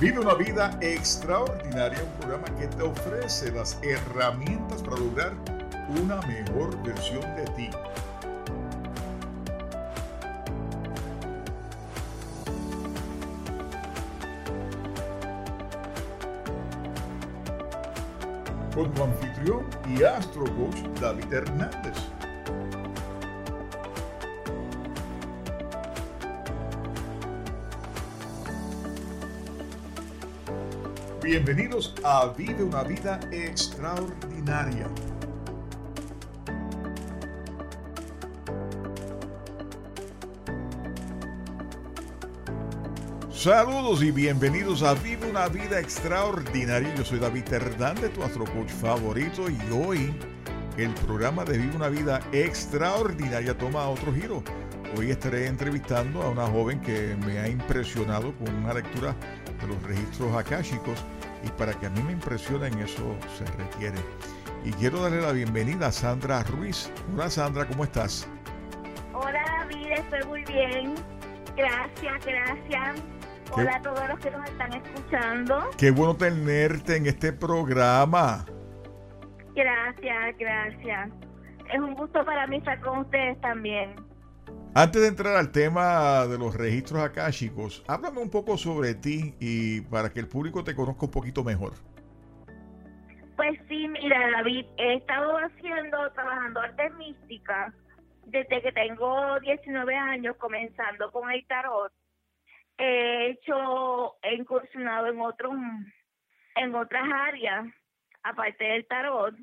Vive una vida extraordinaria, un programa que te ofrece las herramientas para lograr una mejor versión de ti. Con tu anfitrión y astro coach David Hernández. Bienvenidos a Vive una vida extraordinaria. Saludos y bienvenidos a Vive una vida extraordinaria. Yo soy David Hernández, tu astrocoach favorito, y hoy el programa de Vive una vida extraordinaria toma otro giro. Hoy estaré entrevistando a una joven que me ha impresionado con una lectura de los registros akáshicos y para que a mí me impresionen eso se requiere. Y quiero darle la bienvenida a Sandra Ruiz. Hola Sandra, ¿cómo estás? Hola David, estoy muy bien. Gracias, gracias. Hola a todos los que nos están escuchando. Qué bueno tenerte en este programa. Gracias, gracias. Es un gusto para mí estar con ustedes también. Antes de entrar al tema de los registros akáshicos, háblame un poco sobre ti y para que el público te conozca un poquito mejor. Pues sí, mira, David, he estado haciendo, trabajando arte mística desde que tengo 19 años, comenzando con el tarot. He hecho, he incursionado en otros, en otras áreas, aparte del tarot,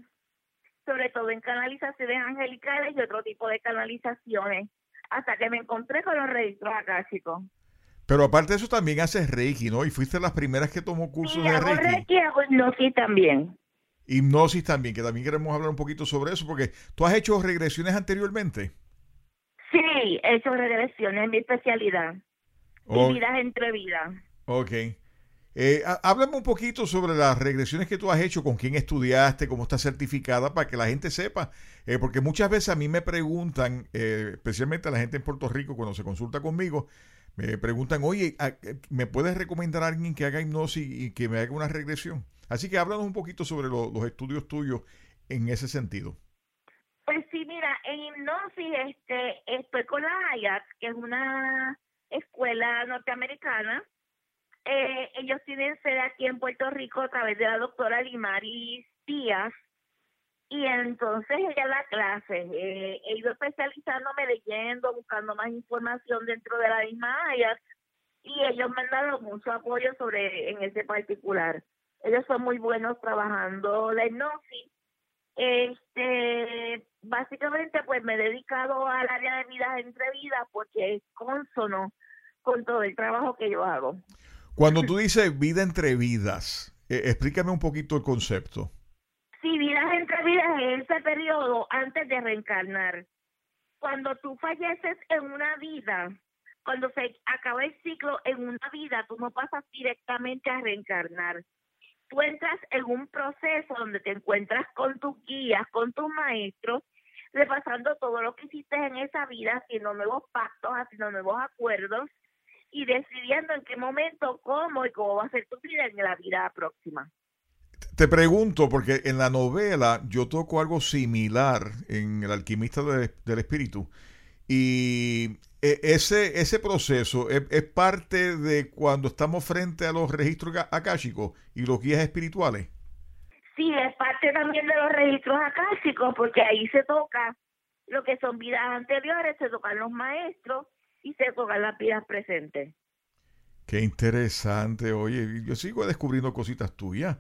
sobre todo en canalizaciones angelicales y otro tipo de canalizaciones hasta que me encontré con los registros akáshicos. Pero aparte de eso también haces Reiki, ¿no? Y fuiste las primeras que tomó cursos de hago Reiki. Reiki hago hipnosis también. Hipnosis también, que también queremos hablar un poquito sobre eso, porque tú has hecho regresiones anteriormente. Sí, he hecho regresiones, en mi especialidad. Vidas entre vidas. Ok. Eh, háblame un poquito sobre las regresiones que tú has hecho, con quién estudiaste, cómo estás certificada, para que la gente sepa. Eh, porque muchas veces a mí me preguntan, eh, especialmente a la gente en Puerto Rico, cuando se consulta conmigo, me preguntan, oye, ¿me puedes recomendar a alguien que haga hipnosis y que me haga una regresión? Así que háblanos un poquito sobre los estudios tuyos en ese sentido. Pues sí, mira, en hipnosis este, estoy con la Hayat, que es una escuela norteamericana eh, ellos tienen sede aquí en Puerto Rico a través de la doctora Limaris Díaz. Y entonces ella da clases. Eh, he ido especializándome leyendo, buscando más información dentro de la misma área. Y ellos me han dado mucho apoyo sobre en ese particular. Ellos son muy buenos trabajando la hipnosis. Este, básicamente, pues me he dedicado al área de vidas entre vidas porque es consono con todo el trabajo que yo hago. Cuando tú dices vida entre vidas, eh, explícame un poquito el concepto. Sí, vidas entre vidas es ese periodo antes de reencarnar. Cuando tú falleces en una vida, cuando se acaba el ciclo en una vida, tú no pasas directamente a reencarnar. Tú entras en un proceso donde te encuentras con tus guías, con tus maestros, repasando todo lo que hiciste en esa vida, haciendo nuevos pactos, haciendo nuevos acuerdos y decidiendo en qué momento, cómo y cómo va a ser tu vida en la vida próxima. Te pregunto, porque en la novela yo toco algo similar en El alquimista del espíritu. Y e, ese, ese proceso es, parte de cuando estamos frente a los registros akáshicos y los guías espirituales. Sí, es parte también de los registros akáshicos, porque ahí se toca lo que son vidas anteriores, se tocan los maestros, y se pongan las vidas presentes. Qué interesante, oye, yo sigo descubriendo cositas tuyas.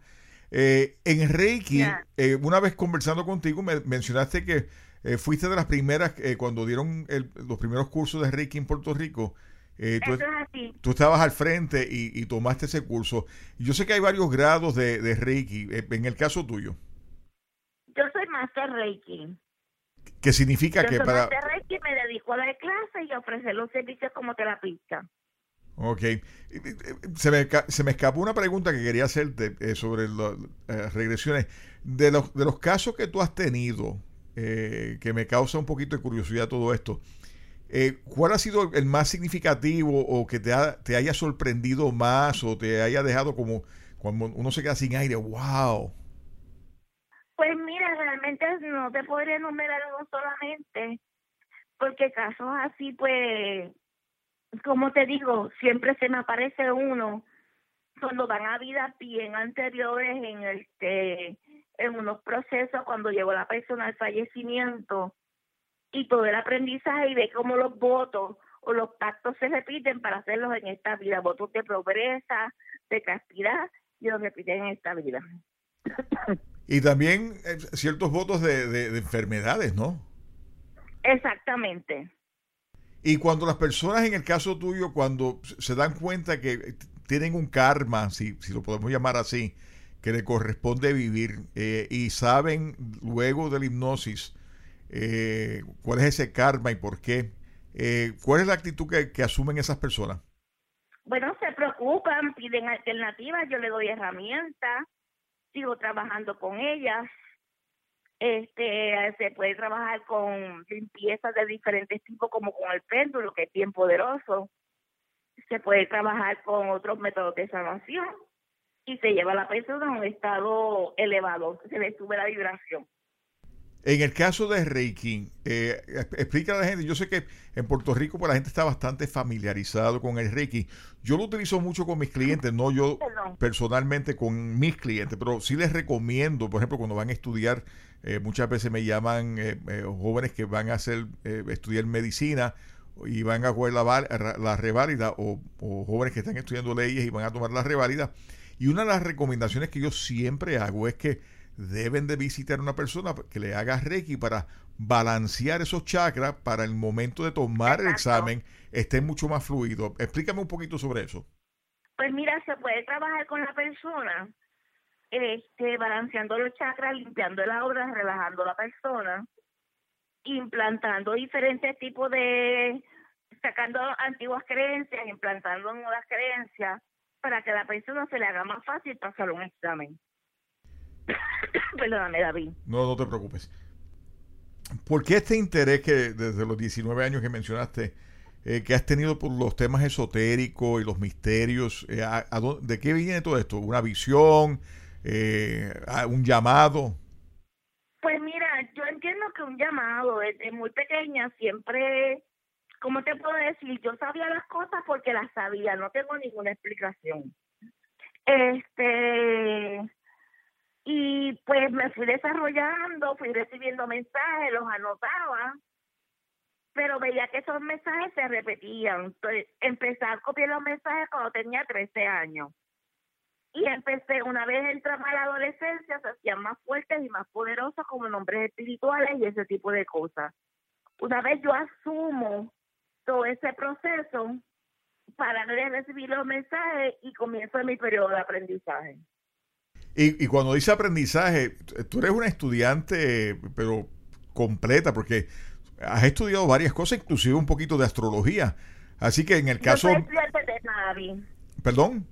Eh, en Reiki, eh, una vez conversando contigo, me mencionaste que eh, fuiste de las primeras, cuando dieron los primeros cursos de Reiki en Puerto Rico, tú, es tú, estabas al frente y, tomaste ese curso. Yo sé que hay varios grados de, de Reiki, en el caso tuyo. Yo soy Master Reiki. ¿Qué significa que para...? que me dedico a dar clases y ofrecer los servicios como terapista. Ok. Se me, se me escapó una pregunta que quería hacerte eh, sobre las eh, regresiones. De los, de los casos que tú has tenido, eh, que me causa un poquito de curiosidad todo esto, Eh, ¿Cuál ha sido el más significativo o que te, te haya sorprendido más o te haya dejado como cuando uno se queda sin aire? ¡Wow! Pues mira, realmente no te podría enumerar uno solamente, porque casos así, pues, como te digo, siempre se me aparece uno cuando van a vidas bien anteriores en este en unos procesos cuando llegó la persona al fallecimiento y todo el aprendizaje y ve cómo los votos o los pactos se repiten para hacerlos en esta vida, votos de pobreza, de castidad y los repiten en esta vida. Y también eh, ciertos votos de, de, enfermedades, ¿no? Exactamente. Y cuando las personas, en el caso tuyo, cuando se dan cuenta que tienen un karma, si, si lo podemos llamar así, que le corresponde vivir eh, y saben luego de la hipnosis eh, cuál es ese karma y por qué, eh, ¿cuál es la actitud que, que asumen esas personas? Bueno, se preocupan, piden alternativas, yo le doy herramientas, sigo trabajando con ellas. Este, se puede trabajar con limpiezas de diferentes tipos, como con el péndulo, que es bien poderoso. Se puede trabajar con otros métodos de sanación y se lleva a la persona a un estado elevado, se le sube la vibración. En el caso de Reiki, eh, explica a la gente, yo sé que en Puerto Rico pues, la gente está bastante familiarizado con el Reiki. Yo lo utilizo mucho con mis clientes, no yo personalmente con mis clientes, pero sí les recomiendo, por ejemplo, cuando van a estudiar, eh, muchas veces me llaman eh, jóvenes que van a hacer, estudiar medicina y van a jugar la, la reválida o, o, jóvenes que están estudiando leyes y van a tomar la reválida. Y una de las recomendaciones que yo siempre hago es que deben de visitar a una persona que le haga Reiki para balancear esos chakras para el momento de tomar el examen esté mucho más fluido. Explícame un poquito sobre eso. Pues mira, se puede trabajar con la persona, este, balanceando los chakras, limpiando el aura, relajando a la persona, implantando diferentes tipos de, sacando antiguas creencias, implantando nuevas creencias, para que a la persona se le haga más fácil pasar un examen. Perdóname, David. No, no te preocupes. ¿Por qué este interés que desde los 19 años que mencionaste, eh, que has tenido por los temas esotéricos y los misterios, eh, ¿de qué viene todo esto? ¿Una visión? Eh, ¿Un llamado? Pues mira, yo entiendo que un llamado desde muy pequeña siempre, ¿cómo te puedo decir? Yo sabía las cosas porque las sabía, no tengo ninguna explicación. Este, y pues me fui desarrollando, fui recibiendo mensajes, los anotaba, pero veía que esos mensajes se repetían. Entonces, empecé a copiar los mensajes cuando tenía 13 años. Y empecé, una vez entraba a la adolescencia, se hacían más fuertes y más poderosos como nombres espirituales y ese tipo de cosas. Una vez yo asumo todo ese proceso, para de recibir los mensajes y comienzo mi periodo de aprendizaje. Y, cuando dice aprendizaje, tú eres una estudiante, pero completa, porque has estudiado varias cosas, inclusive un poquito de astrología. Así que en el caso... Yo soy estudiante eterna, ¿Perdón?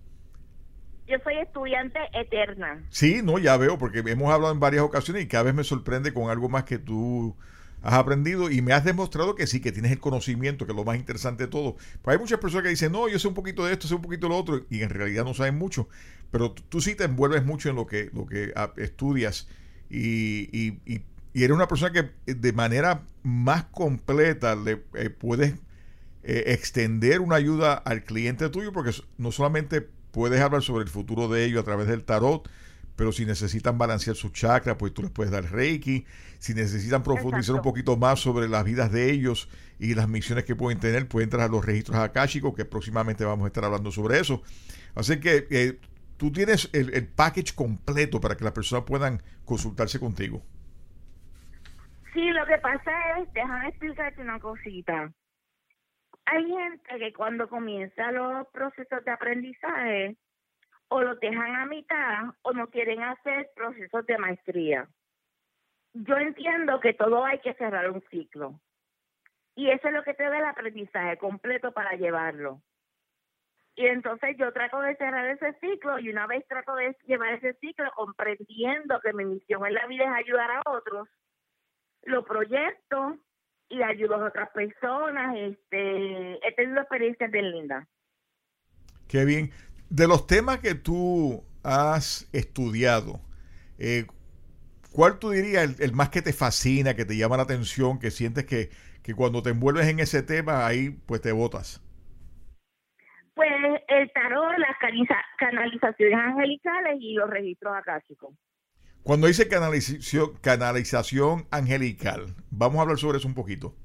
Yo soy estudiante eterna. Sí, no, ya veo, porque hemos hablado en varias ocasiones y cada vez me sorprende con algo más que tú has aprendido y me has demostrado que sí, que tienes el conocimiento, que es lo más interesante de todo. Pues hay muchas personas que dicen, no, yo sé un poquito de esto, sé un poquito de lo otro, y en realidad no saben mucho pero tú sí te envuelves mucho en lo que, lo que ah, estudias y, y, y, eres una persona que eh, de manera más completa le eh, puedes eh, extender una ayuda al cliente tuyo porque no solamente puedes hablar sobre el futuro de ellos a través del tarot, pero si necesitan balancear su chakra, pues tú les puedes dar reiki. Si necesitan profundizar un poquito más sobre las vidas de ellos y las misiones que pueden tener, pueden entrar a los registros akáshicos, que próximamente vamos a estar hablando sobre eso. Así que tú tienes el, el package completo para que las personas puedan consultarse contigo. Sí, lo que pasa es, déjame explicarte una cosita. Hay gente que cuando comienza los procesos de aprendizaje o los dejan a mitad o no quieren hacer procesos de maestría. Yo entiendo que todo hay que cerrar un ciclo. Y eso es lo que te da el aprendizaje completo para llevarlo. Y entonces yo trato de cerrar ese ciclo y una vez trato de llevar ese ciclo comprendiendo que mi misión en la vida es ayudar a otros, lo proyecto y ayudo a otras personas. Este, he tenido experiencias bien lindas. Qué bien. De los temas que tú has estudiado, eh, ¿cuál tú dirías el, más que te fascina, que te llama la atención, que sientes que, que cuando te envuelves en ese tema, ahí pues te botas? Pues el tarot, las canalizaciones angelicales y los registros acásicos. Cuando dice canalización, canalización angelical, vamos a hablar sobre eso un poquito.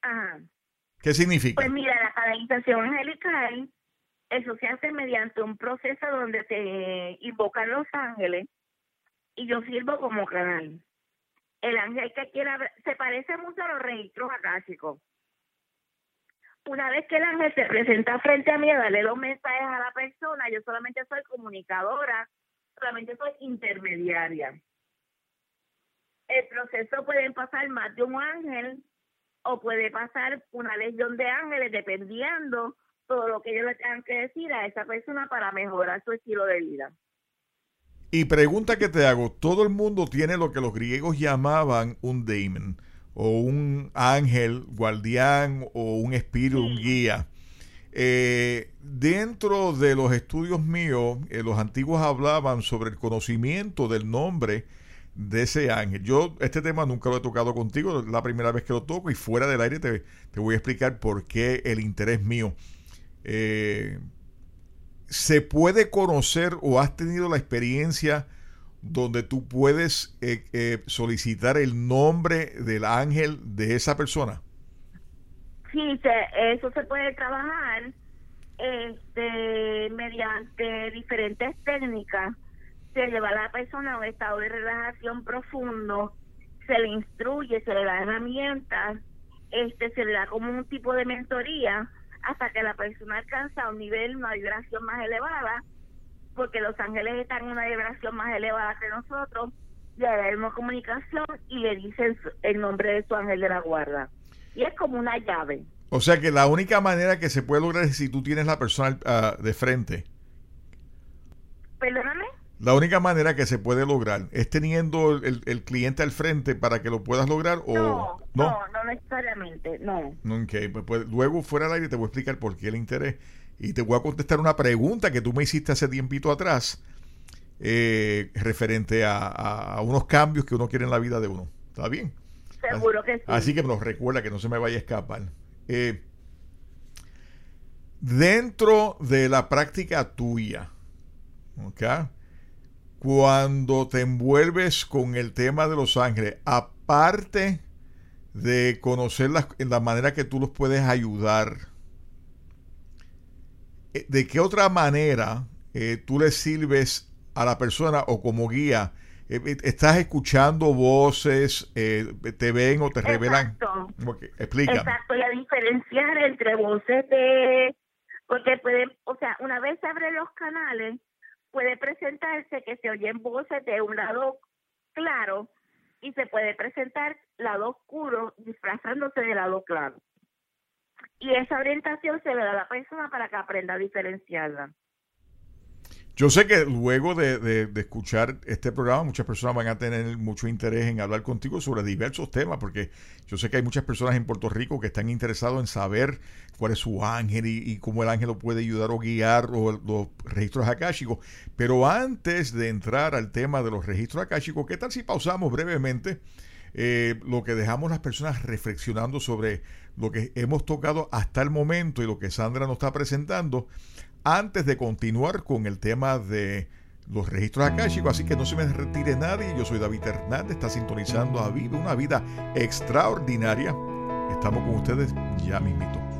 Ajá. ¿Qué significa? Pues mira, la canalización angelical, eso se hace mediante un proceso donde se invocan los ángeles y yo sirvo como canal. El ángel que quiera se parece mucho a los registros acásicos. Una vez que el ángel se presenta frente a mí a darle los mensajes a la persona, yo solamente soy comunicadora solamente soy intermediaria. El proceso puede pasar más de un ángel o puede pasar una legión de ángeles dependiendo todo lo que ellos le tengan que decir a esa persona para mejorar su estilo de vida. Y pregunta que te hago, todo el mundo tiene lo que los griegos llamaban un daemon o un ángel guardián o un espíritu, un guía. Eh, dentro de los estudios míos, eh, los antiguos hablaban sobre el conocimiento del nombre de ese ángel. Yo este tema nunca lo he tocado contigo, es la primera vez que lo toco y fuera del aire te, voy a explicar por qué el interés mío. Eh, ¿Se puede conocer o has tenido la experiencia donde tú puedes solicitar el nombre del ángel de esa persona? Sí, se, eso se puede trabajar este, mediante diferentes técnicas. Se lleva a la persona a un estado de relajación profundo, se le instruye, se le da herramientas, este, se le da como un tipo de mentoría hasta que la persona alcanza un nivel, una vibración más elevada, porque los ángeles están en una vibración más elevada que nosotros, le damos comunicación y le dicen el nombre de su ángel de la guarda y es como una llave. O sea que la única manera que se puede lograr es si tú tienes la persona ah, de frente. Perdóname. La única manera que se puede lograr es teniendo el, cliente al frente para que lo puedas lograr o no. No, no, necesariamente, no. Ok, pues, pues, luego fuera del aire te voy a explicar por qué el interés y te voy a contestar una pregunta que tú me hiciste hace tiempito atrás eh, referente a, a unos cambios que uno quiere en la vida de uno. ¿Está bien? Seguro que sí. Así que nos recuerda que no se me vaya a escapar. Eh, dentro de la práctica tuya, cuando te envuelves con el tema de los ángeles, aparte de conocer la, la manera que tú los puedes ayudar, eh, ¿de qué otra manera eh, tú le sirves a la persona o como guía eh, eh, estás escuchando voces, eh, te ven o te revelan. Explica. Exacto, y a diferenciar entre voces de, porque puede, o sea, una vez se abren los canales, puede presentarse que se oyen voces de un lado claro y se puede presentar lado oscuro disfrazándose de lado claro. Y esa orientación se le da a la persona para que aprenda a diferenciarla. Yo sé que luego de, escuchar este programa, muchas personas van a tener mucho interés en hablar contigo sobre diversos temas, porque yo sé que hay muchas personas en Puerto Rico que están interesados en saber cuál es su ángel y, cómo el ángel lo puede ayudar o guiar o los registros akáshicos. Pero antes de entrar al tema de los registros akáshicos, ¿qué tal si pausamos brevemente? Eh, lo que dejamos las personas reflexionando sobre lo que hemos tocado hasta el momento y lo que Sandra nos está presentando antes de continuar con el tema de los registros akáshicos, así que no se me retire nadie. Yo soy David Hernández, está sintonizando a Vida, una vida extraordinaria. Estamos con ustedes ya mismito.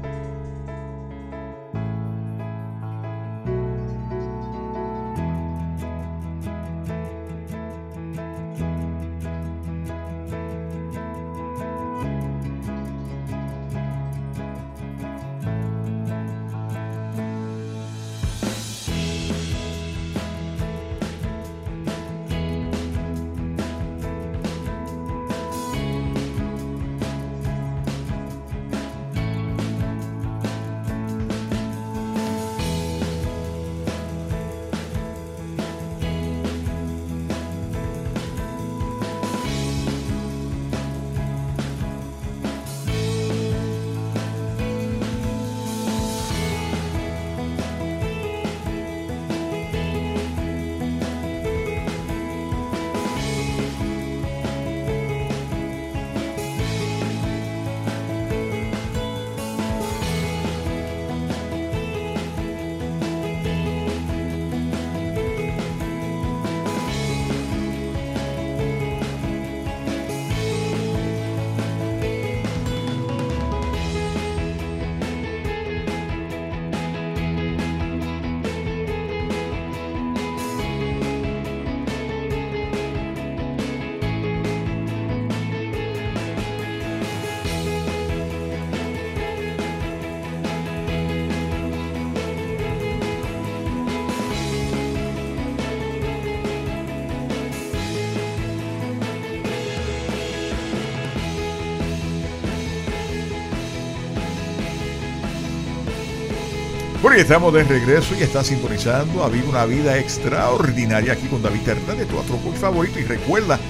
Bueno, estamos de regreso y está sintonizando a vivir una vida extraordinaria aquí con David Hernández, tu otro coach favorito. Y recuerda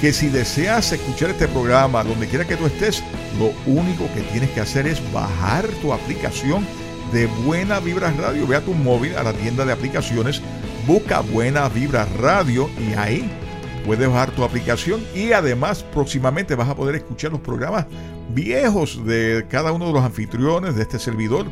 que si deseas escuchar este programa donde quiera que tú estés, lo único que tienes que hacer es bajar tu aplicación de Buena Vibra Radio. Ve a tu móvil a la tienda de aplicaciones, busca Buena Vibra Radio y ahí puedes bajar tu aplicación y además próximamente vas a poder escuchar los programas viejos de cada uno de los anfitriones de este servidor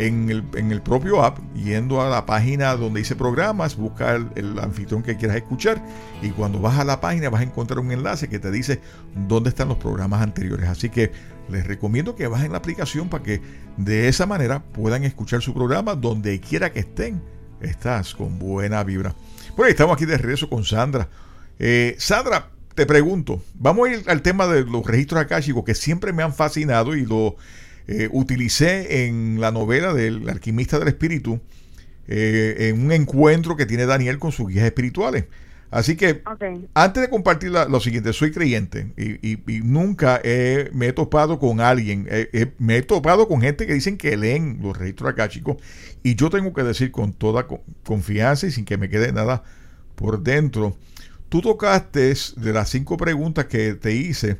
en el, propio app, yendo a la página donde dice programas, busca el, anfitrión que quieras escuchar y cuando vas a la página vas a encontrar un enlace que te dice dónde están los programas anteriores. Así que les recomiendo que bajen la aplicación para que de esa manera puedan escuchar su programa donde quiera que estén. Estás con buena vibra. Bueno, estamos aquí de regreso con Sandra. Eh, Sandra, te pregunto, vamos a ir al tema de los registros akáshicos que siempre me han fascinado y lo eh, utilicé en la novela del alquimista del espíritu, eh, en un encuentro que tiene Daniel con sus guías espirituales. Así que, antes de compartir lo siguiente, soy creyente y, nunca me he topado con alguien, me he topado con gente que dicen que leen los registros acá, chicos, y yo tengo que decir con toda confianza y sin que me quede nada por dentro. Tú tocaste de las cinco preguntas que te hice,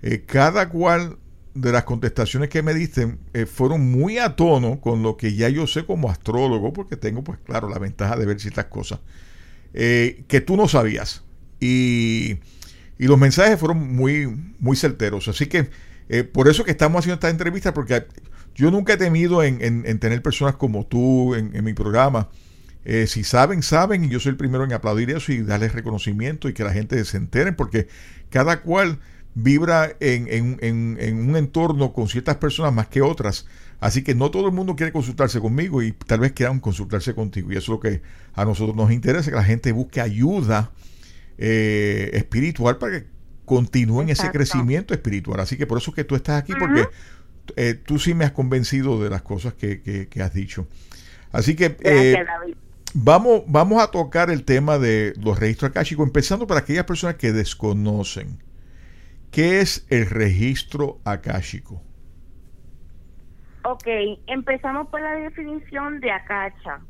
eh, cada cual de las contestaciones que me diste eh, fueron muy a tono con lo que ya yo sé como astrólogo, porque tengo, pues claro, la ventaja de ver ciertas cosas eh, que tú no sabías. Y, y, los mensajes fueron muy, muy certeros. Así que eh, por eso que estamos haciendo esta entrevista, porque yo nunca he temido en, en, tener personas como tú en, en mi programa. si saben, saben, y yo soy el primero en aplaudir eso y darles reconocimiento y que la gente se entere, porque cada cual vibra en, un entorno con ciertas personas más que otras. Así que no todo el mundo quiere consultarse conmigo y tal vez quieran consultarse contigo. Y eso es lo que a nosotros nos interesa, que la gente busque ayuda eh, espiritual para que continúen ese crecimiento espiritual. Así que por eso que tú estás aquí, porque eh, tú sí me has convencido de las cosas que, has dicho. Así que eh, vamos, vamos a tocar el tema de los registros akáshicos, empezando para aquellas personas que desconocen. ¿Qué es el registro akáshico? Ok, empezamos por la definición de akasha.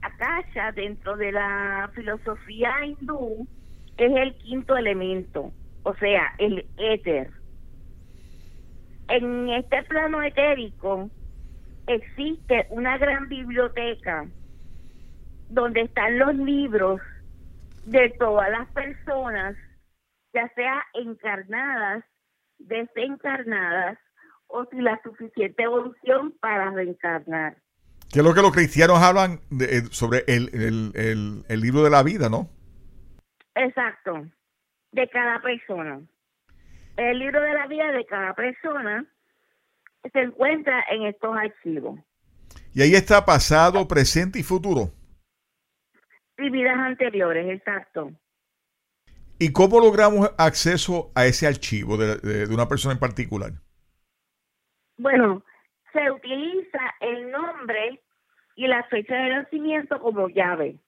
Akasha, dentro de la filosofía hindú, es el quinto elemento, o sea, el éter. En este plano etérico existe una gran biblioteca donde están los libros de todas las personas ya sea encarnadas, desencarnadas o sin la suficiente evolución para reencarnar. Que es lo que los cristianos hablan eh, sobre el, el, libro de la vida, ¿no? Exacto, de cada persona. El libro de la vida de cada persona se encuentra en estos archivos. Y ahí está pasado, presente y futuro. Y vidas anteriores, exacto. ¿Y cómo logramos acceso a ese archivo de, una persona en particular? Bueno, se utiliza el nombre y la fecha de nacimiento como llave.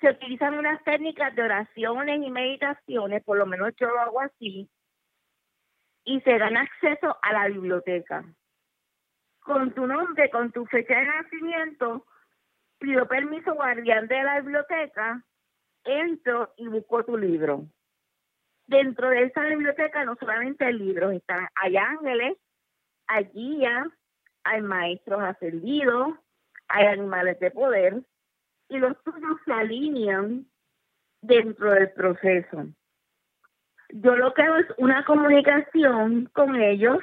Se utilizan unas técnicas de oraciones y meditaciones, por lo menos yo lo hago así, y se dan acceso a la biblioteca. Con tu nombre, con tu fecha de nacimiento, pido permiso guardián de la biblioteca entro y busco tu libro. Dentro de esa biblioteca no solamente hay libros, están, hay ángeles, hay guías, hay maestros ascendidos, hay animales de poder, y los tuyos se alinean dentro del proceso. Yo lo que hago es una comunicación con ellos,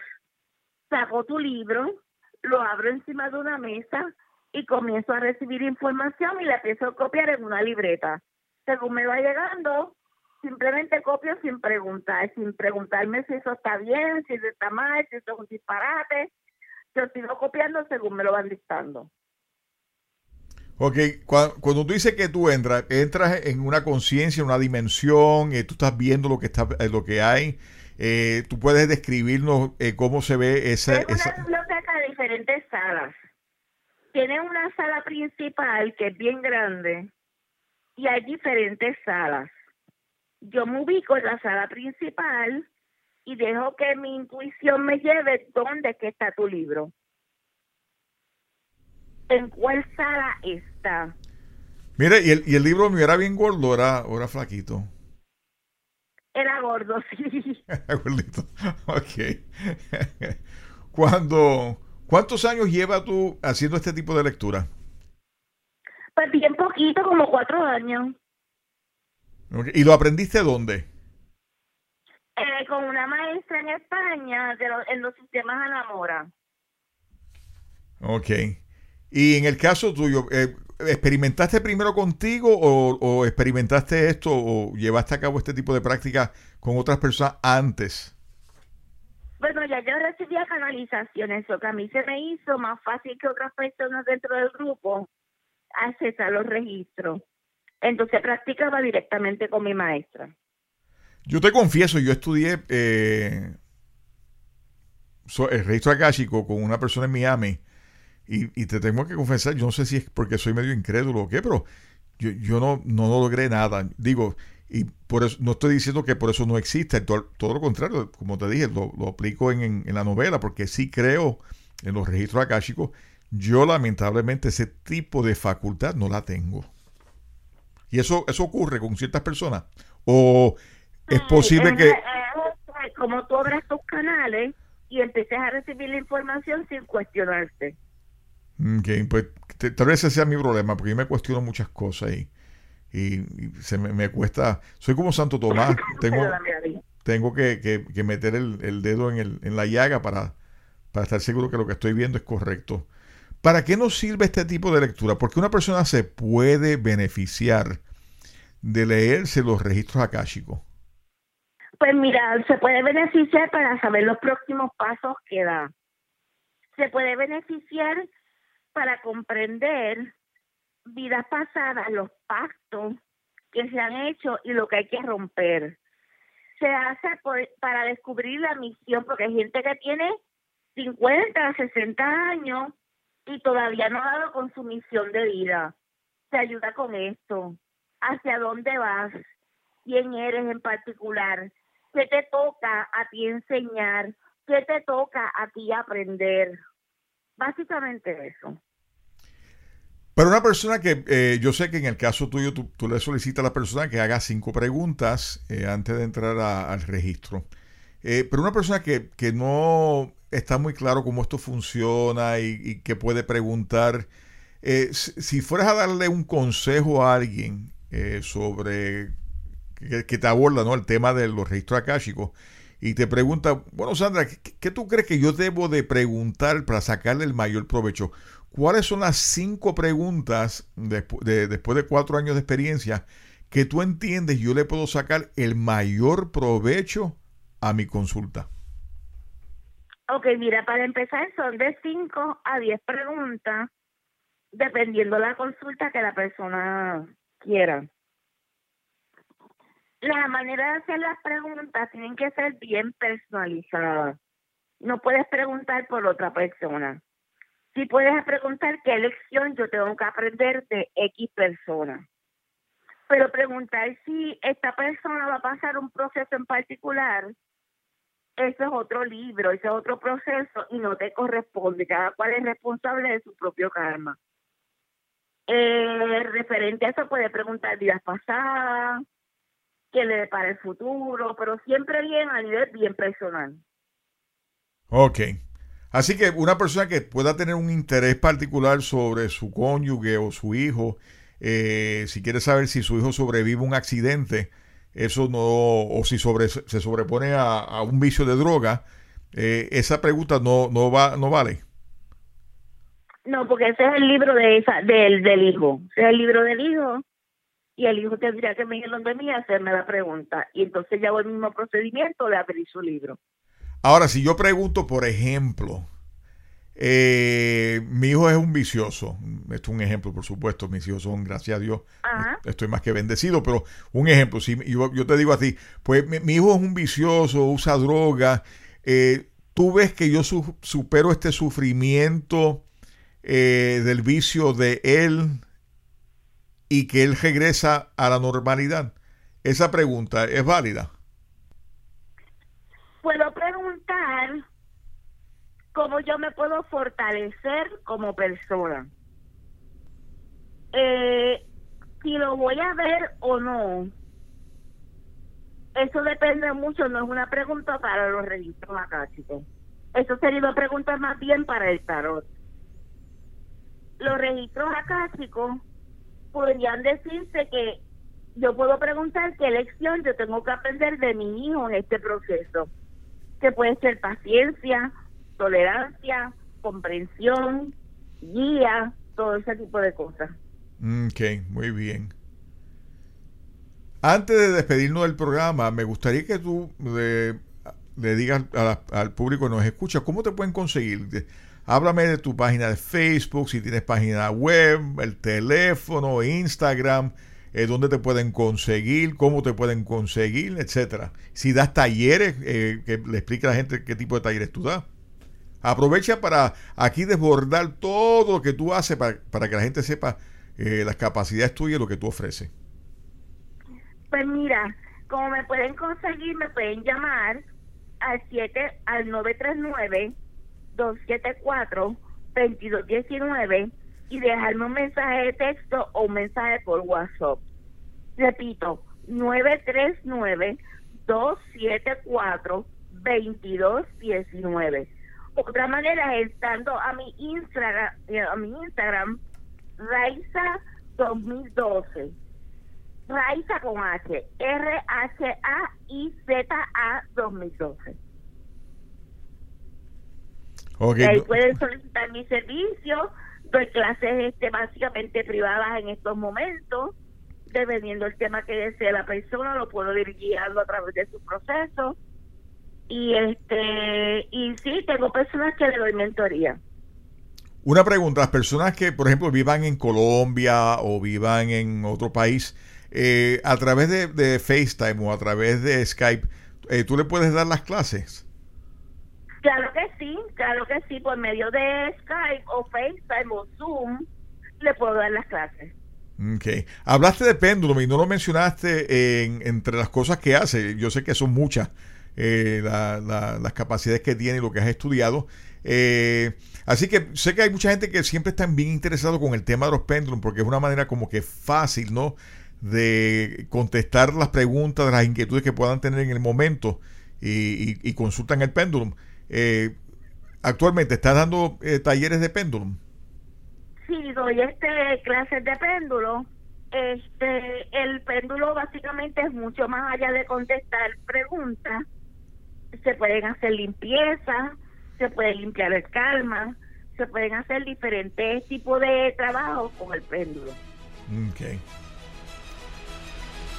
saco tu libro, lo abro encima de una mesa y comienzo a recibir información y la empiezo a copiar en una libreta según me va llegando, simplemente copio sin preguntar, sin preguntarme si eso está bien, si eso está mal, si eso es un disparate. Yo sigo copiando según me lo van dictando. Ok, cuando, tú dices que tú entras, entras en una conciencia, en una dimensión, eh, tú estás viendo lo que está, eh, lo que hay, eh, tú puedes describirnos cómo se ve esa... Es una biblioteca de diferentes salas. Tiene una sala principal que es bien grande, y hay diferentes salas. Yo me ubico en la sala principal y dejo que mi intuición me lleve dónde que está tu libro. en cuál sala está. Mire, ¿y el, y el libro mío era bien gordo era, era flaquito? Era gordo, sí. Gordito. Ok. Cuando, ¿Cuántos años lleva tú haciendo este tipo de lectura? Pues bien poquito, como cuatro años. ¿Y lo aprendiste dónde? Eh, con una maestra en España de lo- en los sistemas Anamora. Ok. Y en el caso tuyo, eh, ¿experimentaste primero contigo o, o experimentaste esto o llevaste a cabo este tipo de práctica con otras personas antes? Bueno, ya yo recibía canalizaciones, lo que a mí se me hizo más fácil que otras personas dentro del grupo accesar los registros. Entonces practicaba directamente con mi maestra. Yo te confieso, yo estudié eh, el registro akáshico con una persona en Miami y, y te tengo que confesar, yo no sé si es porque soy medio incrédulo o qué, pero yo, yo no, no logré nada. Digo, y por eso no estoy diciendo que por eso no existe, todo, todo lo contrario, como te dije, lo, lo aplico en, en- en la novela porque sí creo en los registros akáshicos. Yo lamentablemente ese tipo de facultad no la tengo. Y eso, eso ocurre con ciertas personas. O es posible que... eh, eh, como tú abras tus canales y empieces a recibir la información sin cuestionarte. Ok, pues te- tal vez ese sea mi problema, porque yo me cuestiono muchas cosas y, y- y se me, me cuesta... Soy como Santo Tomás, tengo, tengo que, que- que meter el, el dedo en, el- en la llaga para, para estar seguro que lo que estoy viendo es correcto. ¿Para qué nos sirve este tipo de lectura? Porque una persona se puede beneficiar de leerse los registros akáshicos. Pues mira, se puede beneficiar para saber los próximos pasos que da. Se puede beneficiar para comprender vidas pasadas, los pactos que se han hecho y lo que hay que romper. Se hace para descubrir la misión, porque hay gente que tiene 50, 60 años y todavía no ha dado con su misión de vida. Te ayuda con esto. ¿Hacia dónde vas? ¿Quién eres en particular? ¿Qué te toca a ti enseñar? ¿Qué te toca a ti aprender? Básicamente eso. Para una persona que eh, yo sé que en el caso tuyo tú, le solicitas a la persona que haga cinco preguntas eh, antes de entrar al registro. Eh, pero una persona que, que no está muy claro cómo esto funciona y, que puede preguntar, eh, si, fueras a darle un consejo a alguien eh, sobre que, te aborda ¿no? el tema de los registros akáshicos y te pregunta, bueno Sandra, ¿qué, qué tú crees que yo debo de preguntar para sacarle el mayor provecho? ¿Cuáles son las cinco preguntas despu- de- después de cuatro años de experiencia que tú entiendes yo le puedo sacar el mayor provecho a mi consulta? Ok, mira, para empezar son de 5 a 10 preguntas, dependiendo la consulta que la persona quiera. La manera de hacer las preguntas tienen que ser bien personalizadas. No puedes preguntar por otra persona. Si puedes preguntar qué lección yo tengo que aprender de X persona. Pero preguntar si esta persona va a pasar un proceso en particular, eso es otro libro, ese es otro proceso y no te corresponde. Cada cual es responsable de su propio karma. Eh, referente a eso puede preguntar vidas pasadas, qué le depara el futuro, pero siempre bien a nivel bien personal. Ok. Así que una persona que pueda tener un interés particular sobre su cónyuge o su hijo, eh, si quiere saber si su hijo sobrevive a un accidente, eso no, o si sobre, se sobrepone a, a un vicio de droga, eh, esa pregunta no, no, va, no vale. No, porque ese es el libro de esa, del, del hijo. Ese es el libro del hijo. Y el hijo tendría que venir donde mí a hacerme la pregunta. Y entonces ya hago el mismo procedimiento de abrir su libro. Ahora, si yo pregunto, por ejemplo, eh, mi hijo es un vicioso, esto es un ejemplo, por supuesto, mis hijos son, gracias a Dios, Ajá. estoy más que bendecido, pero un ejemplo, si yo, yo te digo a ti, pues mi, mi hijo es un vicioso, usa droga, eh, tú ves que yo su- supero este sufrimiento eh, del vicio de él y que él regresa a la normalidad. Esa pregunta es válida. Puedo preguntar cómo yo me puedo fortalecer como persona. Eh, si lo voy a ver o no, eso depende mucho, no es una pregunta para los registros acá, chicos. Eso sería una pregunta más bien para el tarot. Los registros acá, chicos, podrían decirse que yo puedo preguntar qué lección yo tengo que aprender de mi hijo en este proceso, que puede ser paciencia, tolerancia, comprensión, guía, todo ese tipo de cosas. Ok, muy bien. Antes de despedirnos del programa, me gustaría que tú le, digas al público que nos escucha cómo te pueden conseguir. Háblame de tu página de Facebook, si tienes página web, el teléfono, Instagram, eh, dónde te pueden conseguir, cómo te pueden conseguir, etcétera. Si das talleres, eh, que le explique a la gente qué tipo de talleres tú das. Aprovecha para aquí desbordar todo lo que tú haces para, para que la gente sepa eh, las capacidades tuyas y lo que tú ofreces. Pues mira, como me pueden conseguir, me pueden llamar al 7 al 939 274 2219 y dejarme un mensaje de texto o un mensaje por WhatsApp. Repito, 939 274 2219. Otra manera es estando a mi Instagram, a mi Instagram Raiza 2012 Raiza con H, R-H-A-I-Z-A 2012. Okay. Ahí pueden solicitar mi servicio, doy clases este, básicamente privadas en estos momentos, dependiendo del tema que desee la persona, lo puedo ir guiando a través de su proceso. Y este y sí, tengo personas que le doy mentoría. Una pregunta, las personas que, por ejemplo, vivan en Colombia o vivan en otro país, eh, a través de, FaceTime o a través de Skype, eh, ¿tú le puedes dar las clases? Claro que sí, claro que sí, por medio de Skype o FaceTime o Zoom, le puedo dar las clases. Ok. Hablaste de péndulo y no lo mencionaste en, entre las cosas que hace. Yo sé que son muchas eh, las capacidades que tiene y lo que has estudiado. así que sé que hay mucha gente que siempre está bien interesado con el tema de los péndulos porque es una manera como que fácil, ¿no? de contestar las preguntas, las inquietudes que puedan tener en el momento y, consultan el péndulo. Eh, actualmente, ¿estás dando eh, talleres de péndulo? Sí, doy este clases de péndulo. Este, el péndulo básicamente es mucho más allá de contestar preguntas. Se pueden hacer limpieza, se puede limpiar el calma, se pueden hacer diferentes tipos de trabajos con el péndulo. Okay.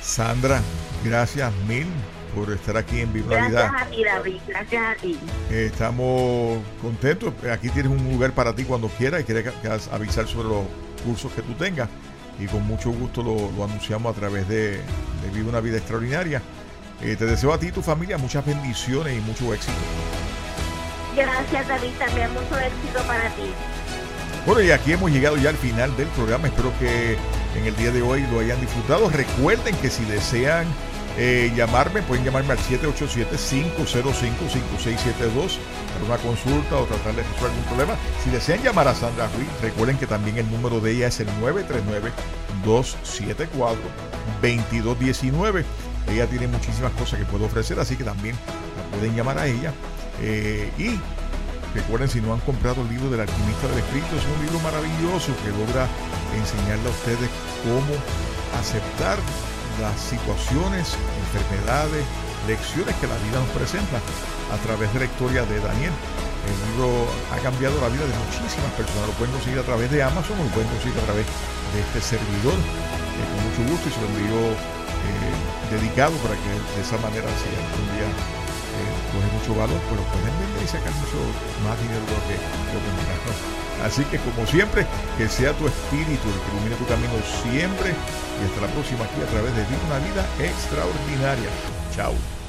Sandra, gracias mil por estar aquí en Viva Gracias a ti, David. Gracias a ti. estamos contentos. Aquí tienes un lugar para ti cuando quieras y quieres avisar sobre los cursos que tú tengas. Y con mucho gusto lo, anunciamos a través de, de Vive una Vida Extraordinaria. Eh, te deseo a ti y tu familia muchas bendiciones y mucho éxito. Gracias, David. También mucho éxito para ti. Bueno, y aquí hemos llegado ya al final del programa. Espero que en el día de hoy lo hayan disfrutado. Recuerden que si desean eh, llamarme, pueden llamarme al 787-505-5672 para una consulta o tratar de resolver algún problema. Si desean llamar a Sandra Ruiz, recuerden que también el número de ella es el 939-274-2219. Ella tiene muchísimas cosas que puede ofrecer, así que también la pueden llamar a ella. Eh, y Recuerden, si no han comprado el libro del alquimista del espíritu, es un libro maravilloso que logra enseñarle a ustedes cómo aceptar las situaciones, enfermedades, lecciones que la vida nos presenta a través de la historia de Daniel. El libro ha cambiado la vida de muchísimas personas. Lo pueden conseguir a través de Amazon lo pueden conseguir a través de este servidor. Eh, con mucho gusto y se lo envío eh, dedicado para que de esa manera sea un día coge mucho valor, pero pueden vender y sacar mucho más dinero de lo que, lo Así que como siempre, que sea tu espíritu el que ilumine tu camino siempre y hasta la próxima aquí a través de Viva una vida extraordinaria. Chao.